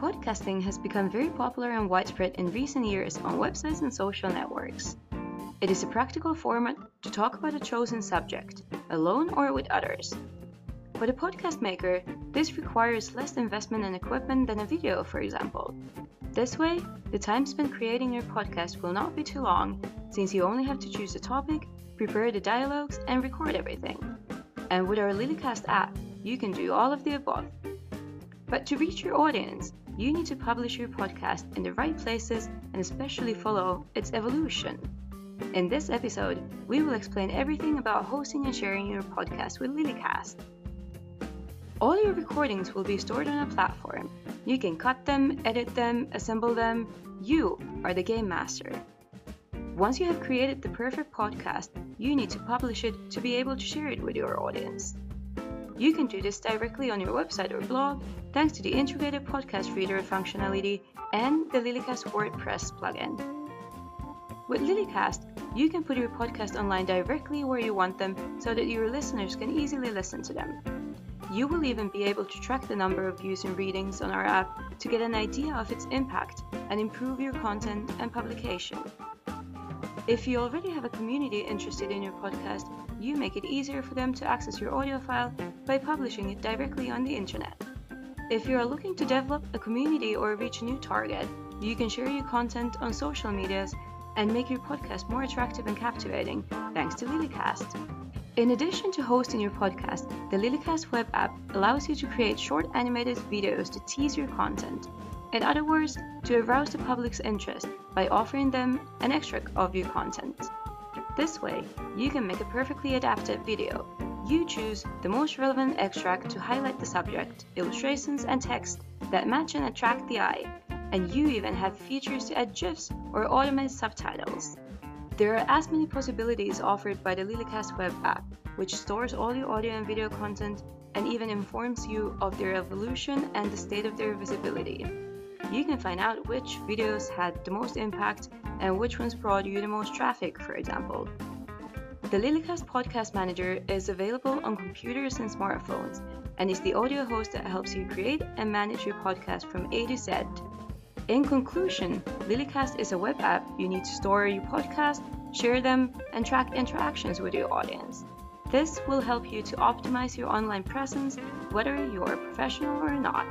Podcasting has become very popular and widespread in recent years on websites and social networks. It is a practical format to talk about a chosen subject, alone or with others. For the podcast maker, this requires less investment and equipment than a video, for example. This way, the time spent creating your podcast will not be too long, since you only have to choose a topic, prepare the dialogues, and record everything. And with our Lilicast app, you can do all of the above. But to reach your audience, you need to publish your podcast in the right places and especially follow its evolution. In this episode, we will explain everything about hosting and sharing your podcast with Lilicast. All your recordings will be stored on a platform. You can cut them, edit them, assemble them. You are the game master. Once you have created the perfect podcast, you need to publish it to be able to share it with your audience. You can do this directly on your website or blog thanks to the integrated podcast reader functionality and the Lilicast WordPress plugin. With Lilicast, you can put your podcast online directly where you want them so that your listeners can easily listen to them. You will even be able to track the number of views and readings on our app to get an idea of its impact and improve your content and publication. If you already have a community interested in your podcast, you make it easier for them to access your audio file by publishing it directly on the internet. If you are looking to develop a community or reach a new target, you can share your content on social medias and make your podcast more attractive and captivating thanks to Lilicast. In addition to hosting your podcast, the Lilicast web app allows you to create short animated videos to tease your content in other words, to arouse the public's interest by offering them an extract of your content. This way, you can make a perfectly adapted video. You choose the most relevant extract to highlight the subject, illustrations, and text that match and attract the eye, and you even have features to add GIFs or automate subtitles. There are as many possibilities offered by the Lilicast web app, which stores all your audio and video content and even informs you of their evolution and the state of their visibility you can find out which videos had the most impact and which ones brought you the most traffic, for example. The Lilicast Podcast Manager is available on computers and smartphones and is the audio host that helps you create and manage your podcast from A to Z. In conclusion, Lilicast is a web app you need to store your podcast, share them, and track interactions with your audience. This will help you to optimize your online presence, whether you're a professional or not.